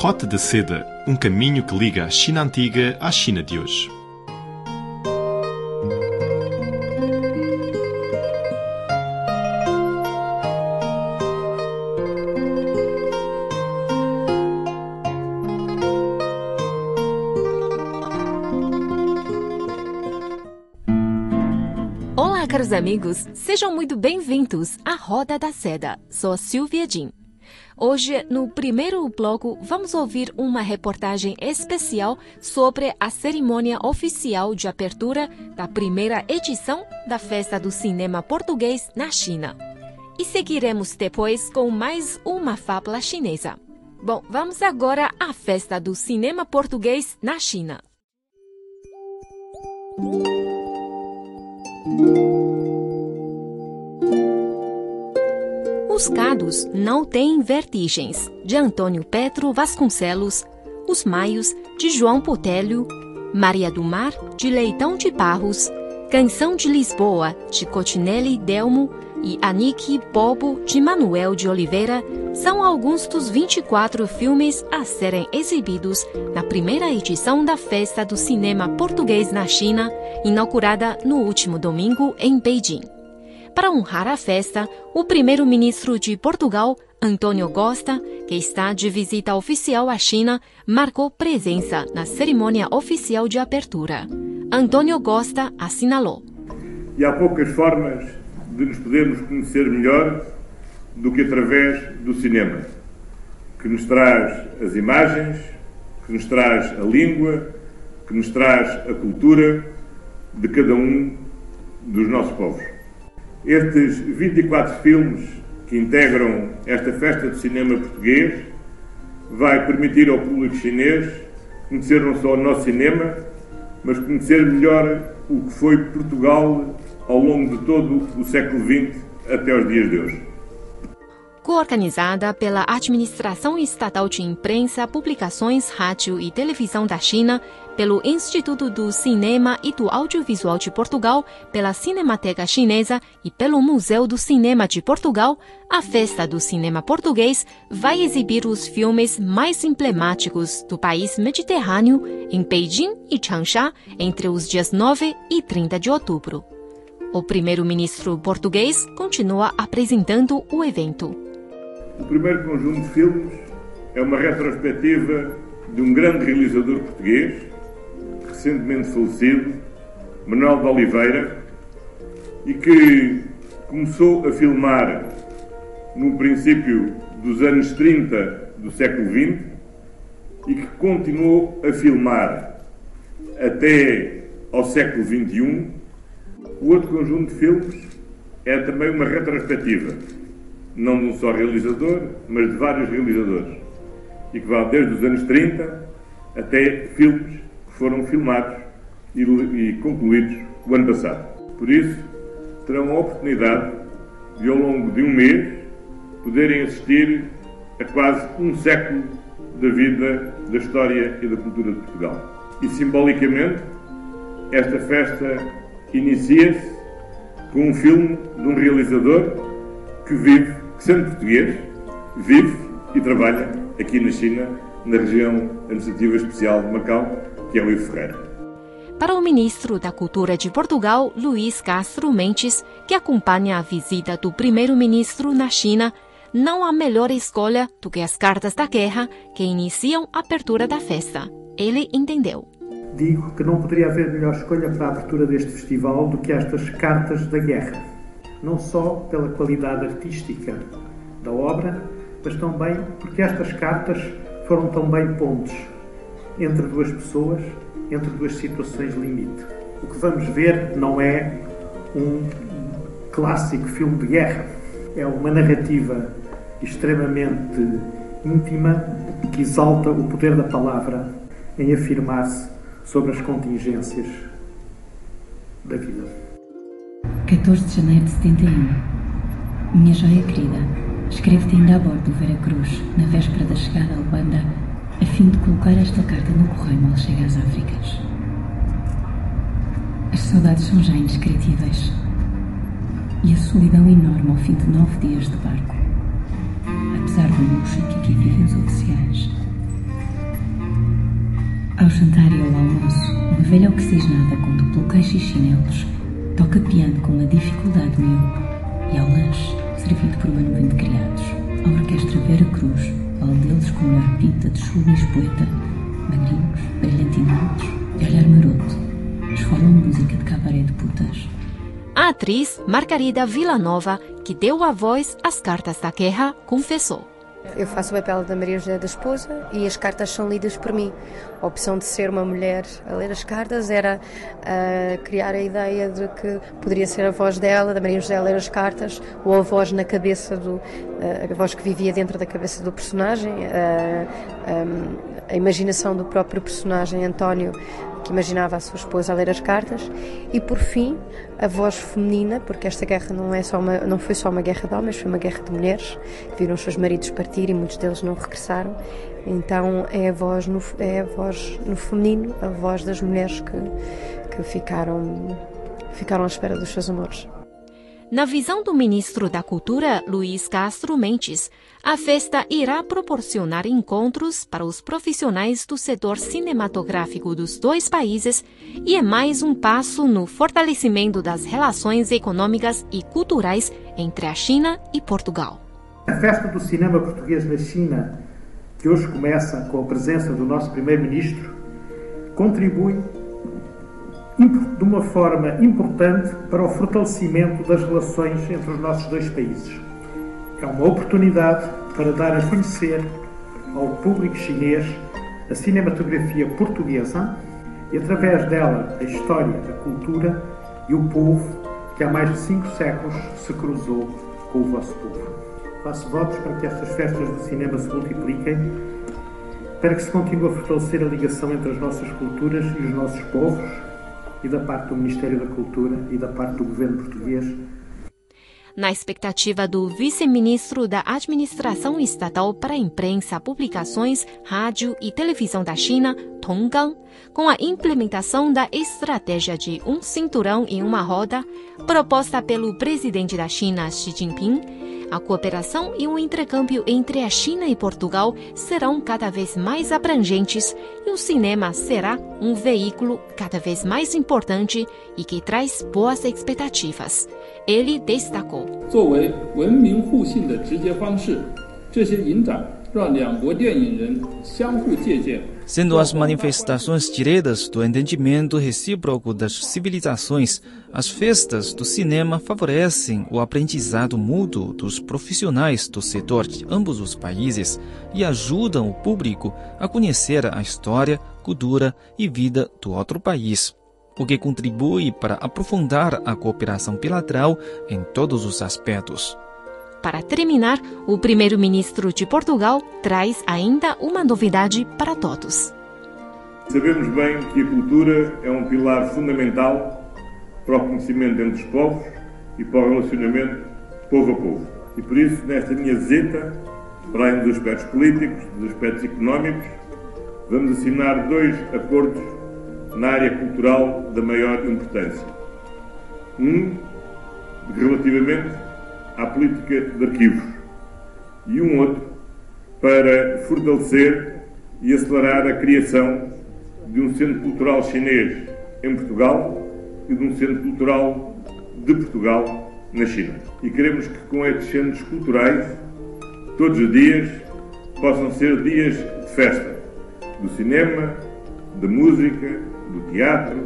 Rota de Seda, um caminho que liga a China antiga à China de hoje. Olá, caros amigos, sejam muito bem-vindos à Roda da Seda. Sou a Silvia Jin. Hoje, no primeiro bloco, vamos ouvir uma reportagem especial sobre a cerimônia oficial de abertura da primeira edição da Festa do Cinema Português na China. E seguiremos depois com mais uma fábula chinesa. Bom, vamos agora à Festa do Cinema Português na China. Os Gados Não Têm Vertigens, de Antônio Petro Vasconcelos, Os Maios, de João Potélio, Maria do Mar, de Leitão de Barros, Canção de Lisboa, de Cotinelli Delmo e Anique Bobo, de Manuel de Oliveira, são alguns dos 24 filmes a serem exibidos na primeira edição da Festa do Cinema Português na China, inaugurada no último domingo em Beijing. Para honrar a festa, o primeiro-ministro de Portugal, Antônio Costa, que está de visita oficial à China, marcou presença na cerimônia oficial de abertura. Antônio Costa assinalou. E há poucas formas de nos podermos conhecer melhor do que através do cinema, que nos traz as imagens, que nos traz a língua, que nos traz a cultura de cada um dos nossos povos. Estes 24 filmes que integram esta festa de cinema português vai permitir ao público chinês conhecer não só o nosso cinema, mas conhecer melhor o que foi Portugal ao longo de todo o século XX até os dias de hoje. Coorganizada pela Administração Estatal de Imprensa, Publicações, Rádio e Televisão da China, pelo Instituto do Cinema e do Audiovisual de Portugal, pela Cinemateca Chinesa e pelo Museu do Cinema de Portugal, a Festa do Cinema Português vai exibir os filmes mais emblemáticos do país mediterrâneo em Beijing e Changsha entre os dias 9 e 30 de outubro. O primeiro-ministro português continua apresentando o evento. O primeiro conjunto de filmes é uma retrospectiva de um grande realizador português, recentemente falecido, Manuel de Oliveira, e que começou a filmar no princípio dos anos 30 do século XX e que continuou a filmar até ao século XXI. O outro conjunto de filmes é também uma retrospectiva não de um só realizador, mas de vários realizadores, e que vai desde os anos 30 até filmes foram filmados e, e concluídos o ano passado. Por isso, terão a oportunidade de, ao longo de um mês, poderem assistir a quase um século da vida, da história e da cultura de Portugal. E simbolicamente, esta festa inicia-se com um filme de um realizador que vive que, sendo português, vive e trabalha aqui na China, na região administrativa especial de Macau, é Ferreira. Para o ministro da Cultura de Portugal, Luís Castro Mendes, que acompanha a visita do primeiro-ministro na China, não há melhor escolha do que as cartas da guerra que iniciam a abertura da festa. Ele entendeu. Digo que não poderia haver melhor escolha para a abertura deste festival do que estas cartas da guerra não só pela qualidade artística da obra, mas também porque estas cartas foram também pontos entre duas pessoas, entre duas situações limite. O que vamos ver não é um clássico filme de guerra, é uma narrativa extremamente íntima que exalta o poder da palavra em afirmar-se sobre as contingências da vida. 14 de janeiro de 71. Minha joia querida, escrevo-te ainda a bordo do Vera Cruz, na véspera da chegada a Luanda, fim de colocar esta carta no correio mal chega às Áfricas. As saudades são já indescritíveis. E a solidão enorme ao fim de nove dias de barco. Apesar do luxo que aqui vivem os oficiais, Ao jantar e ao almoço, uma velha oxigenada com duplo queixo e chinelos toca piano com uma dificuldade míope e ao lanche, servido por uma nuvem de criados, a orquestra Vera Cruz, ao deles com uma pinta de chuva e espoeta, magrinhos, brilhantinados e olhar maroto, esfolam música de cabaré de putas. A atriz Margarida Villanova, que deu a voz às cartas da guerra, confessou. Eu faço o papel da Maria José da esposa e as cartas são lidas por mim. A opção de ser uma mulher a ler as cartas era uh, criar a ideia de que poderia ser a voz dela, da Maria José a ler as cartas, ou a voz na cabeça do. Uh, a voz que vivia dentro da cabeça do personagem, uh, um, a imaginação do próprio personagem António que imaginava a sua esposa a ler as cartas, e por fim a voz feminina, porque esta guerra não, é só uma, não foi só uma guerra de homens, foi uma guerra de mulheres, que viram os seus maridos partir e muitos deles não regressaram. Então é a voz no, é a voz no feminino, a voz das mulheres que, que ficaram, ficaram à espera dos seus amores. Na visão do ministro da Cultura, Luiz Castro Mendes, a festa irá proporcionar encontros para os profissionais do setor cinematográfico dos dois países e é mais um passo no fortalecimento das relações econômicas e culturais entre a China e Portugal. A festa do cinema português na China, que hoje começa com a presença do nosso primeiro-ministro, contribui de uma forma importante para o fortalecimento das relações entre os nossos dois países. É uma oportunidade para dar a conhecer ao público chinês a cinematografia portuguesa e, através dela, a história, a cultura e o povo que há mais de cinco séculos se cruzou com o vosso povo. Faço votos para que estas festas do cinema se multipliquem, para que se continue a fortalecer a ligação entre as nossas culturas e os nossos povos e da parte do Ministério da Cultura e da parte do governo português. Na expectativa do vice-ministro da Administração Estatal para a Imprensa, Publicações, Rádio e Televisão da China, Tong Gang, com a implementação da estratégia de um cinturão em uma roda, proposta pelo presidente da China, Xi Jinping, a cooperação e o intercâmbio entre a China e Portugal serão cada vez mais abrangentes e o cinema será um veículo cada vez mais importante e que traz boas expectativas. Ele destacou. 作为文明互信的直接方式，这些影展让两国电影人相互借鉴。 Sendo as manifestações diretas do entendimento recíproco das civilizações, as festas do cinema favorecem o aprendizado mútuo dos profissionais do setor de ambos os países e ajudam o público a conhecer a história, cultura e vida do outro país, o que contribui para aprofundar a cooperação bilateral em todos os aspectos. Para terminar, o primeiro-ministro de Portugal traz ainda uma novidade para todos. Sabemos bem que a cultura é um pilar fundamental para o conhecimento entre os povos e para o relacionamento povo a povo. E por isso, nesta minha visita, para além dos aspectos políticos, dos aspectos económicos, vamos assinar dois acordos na área cultural da maior importância. Um, relativamente à política de arquivos e um outro para fortalecer e acelerar a criação de um centro cultural chinês em Portugal e de um centro cultural de Portugal na China. E queremos que com estes centros culturais, todos os dias possam ser dias de festa do cinema, da música, do teatro,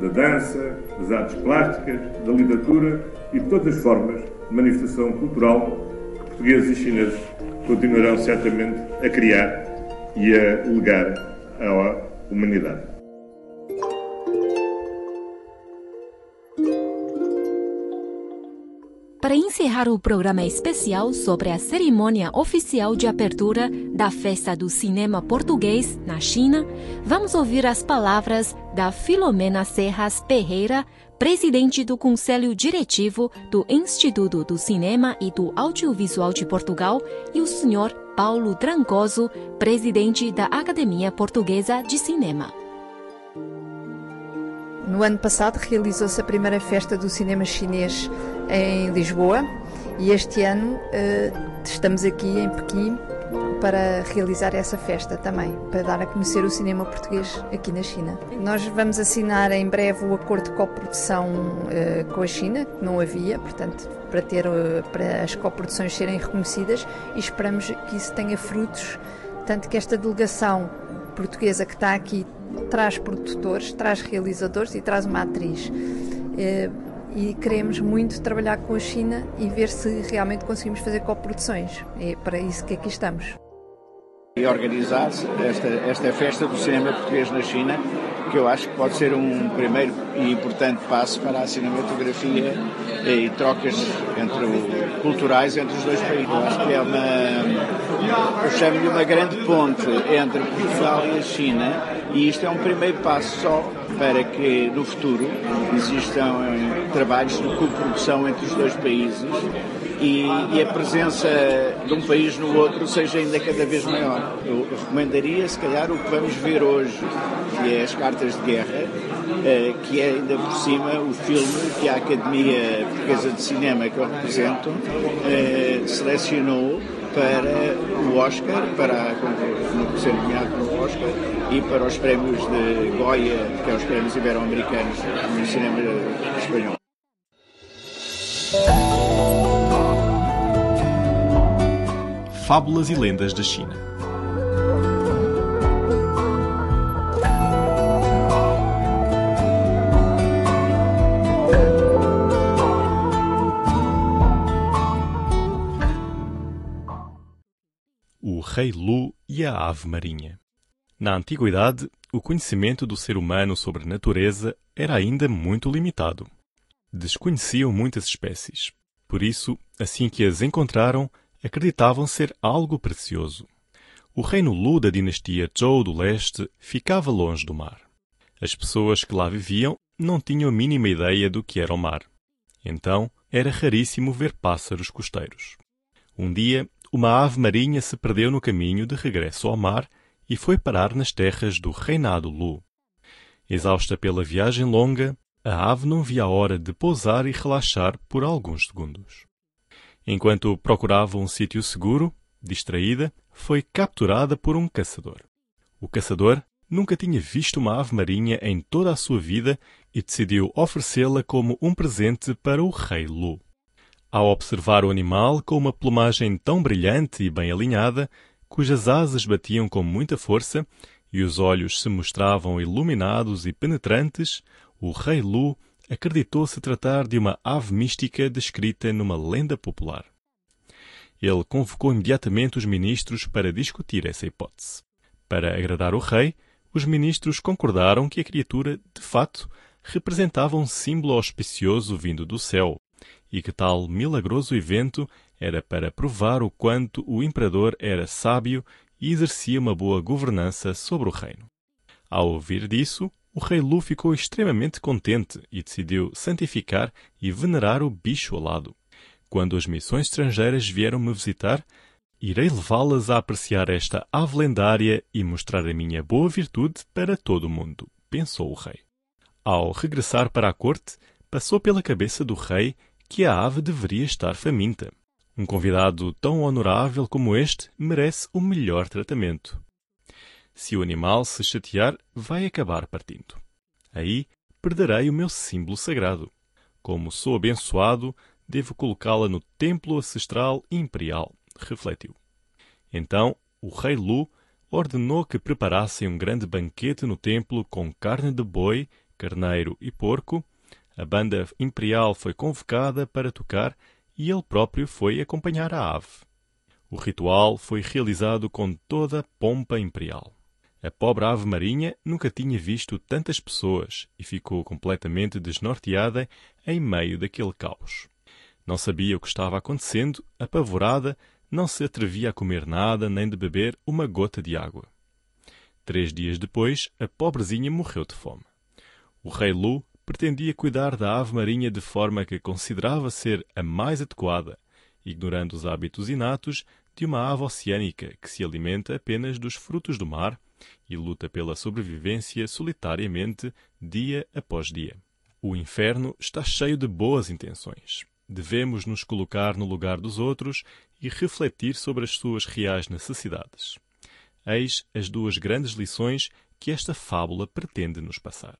da dança, das artes plásticas, da literatura e de todas as formas manifestação cultural que portugueses e chineses continuarão certamente a criar e a legar à humanidade. Para encerrar o programa especial sobre a cerimônia oficial de abertura da Festa do Cinema Português na China, vamos ouvir as palavras da Filomena Serras Ferreira, presidente do Conselho Diretivo do Instituto do Cinema e do Audiovisual de Portugal, e o Sr. Paulo Trancoso, presidente da Academia Portuguesa de Cinema. No ano passado realizou-se a primeira festa do cinema chinês em Lisboa e este ano estamos aqui em Pequim para realizar essa festa também, para dar a conhecer o cinema português aqui na China. Nós vamos assinar em breve o acordo de coprodução uh, com a China, que não havia, portanto, para, ter, uh, para as coproduções serem reconhecidas e esperamos que isso tenha frutos, tanto que esta delegação portuguesa que está aqui traz produtores, traz realizadores e traz uma atriz. Uh, e queremos muito trabalhar com a China e ver se realmente conseguimos fazer coproduções. É para isso que aqui estamos e organizar esta, esta festa do cinema português na China, que eu acho que pode ser um primeiro e importante passo para a cinematografia e trocas entre culturais entre os dois países. Eu acho que é uma, eu chamo-lhe uma grande ponte entre Portugal e a China, e isto é um primeiro passo só para que no futuro existam trabalhos de coprodução entre os dois países e, e, a presença de um país no outro seja ainda cada vez maior. Eu recomendaria, se calhar, o que vamos ver hoje, que é as cartas de guerra, eh, que é ainda por cima o filme que a Academia Portuguesa de Cinema que eu represento eh, selecionou para o Oscar, para ser nomeado para o Oscar e para os prémios de Goya, que é os prémios ibero-americanos no cinema espanhol. Fábulas e lendas da China. Rei Lu e a Ave Marinha. Na antiguidade, o conhecimento do ser humano sobre a natureza era ainda muito limitado. Desconheciam muitas espécies. Por isso, assim que as encontraram, acreditavam ser algo precioso. O reino Lu da dinastia Zhou do Leste ficava longe do mar. As pessoas que lá viviam não tinham a mínima ideia do que era o mar. Então, era raríssimo ver pássaros costeiros. Um dia, uma ave marinha se perdeu no caminho de regresso ao mar e foi parar nas terras do reinado Lu. Exausta pela viagem longa, a ave não via a hora de pousar e relaxar por alguns segundos. Enquanto procurava um sítio seguro, distraída, foi capturada por um caçador. O caçador nunca tinha visto uma ave marinha em toda a sua vida e decidiu oferecê-la como um presente para o rei Lu. Ao observar o animal com uma plumagem tão brilhante e bem alinhada, cujas asas batiam com muita força e os olhos se mostravam iluminados e penetrantes, o rei Lu acreditou se tratar de uma ave mística descrita numa lenda popular. Ele convocou imediatamente os ministros para discutir essa hipótese. Para agradar o rei, os ministros concordaram que a criatura, de fato, representava um símbolo auspicioso vindo do céu, e que tal milagroso evento era para provar o quanto o imperador era sábio e exercia uma boa governança sobre o reino. Ao ouvir disso, o rei Lu ficou extremamente contente e decidiu santificar e venerar o bicho alado. Quando as missões estrangeiras vieram me visitar, irei levá-las a apreciar esta ave lendária e mostrar a minha boa virtude para todo o mundo, pensou o rei. Ao regressar para a corte, passou pela cabeça do rei que a ave deveria estar faminta. Um convidado tão honorável como este merece o melhor tratamento. Se o animal se chatear, vai acabar partindo. Aí perderei o meu símbolo sagrado. Como sou abençoado, devo colocá-la no templo ancestral imperial, refletiu. Então o rei Lu ordenou que preparassem um grande banquete no templo com carne de boi, carneiro e porco. A banda imperial foi convocada para tocar e ele próprio foi acompanhar a ave. O ritual foi realizado com toda a pompa imperial. A pobre ave marinha nunca tinha visto tantas pessoas e ficou completamente desnorteada em meio daquele caos. Não sabia o que estava acontecendo, apavorada, não se atrevia a comer nada nem de beber uma gota de água. Três dias depois, a pobrezinha morreu de fome. O rei Lu pretendia cuidar da ave marinha de forma que considerava ser a mais adequada, ignorando os hábitos inatos de uma ave oceânica que se alimenta apenas dos frutos do mar e luta pela sobrevivência solitariamente dia após dia. O inferno está cheio de boas intenções. Devemos nos colocar no lugar dos outros e refletir sobre as suas reais necessidades. Eis as duas grandes lições que esta fábula pretende nos passar.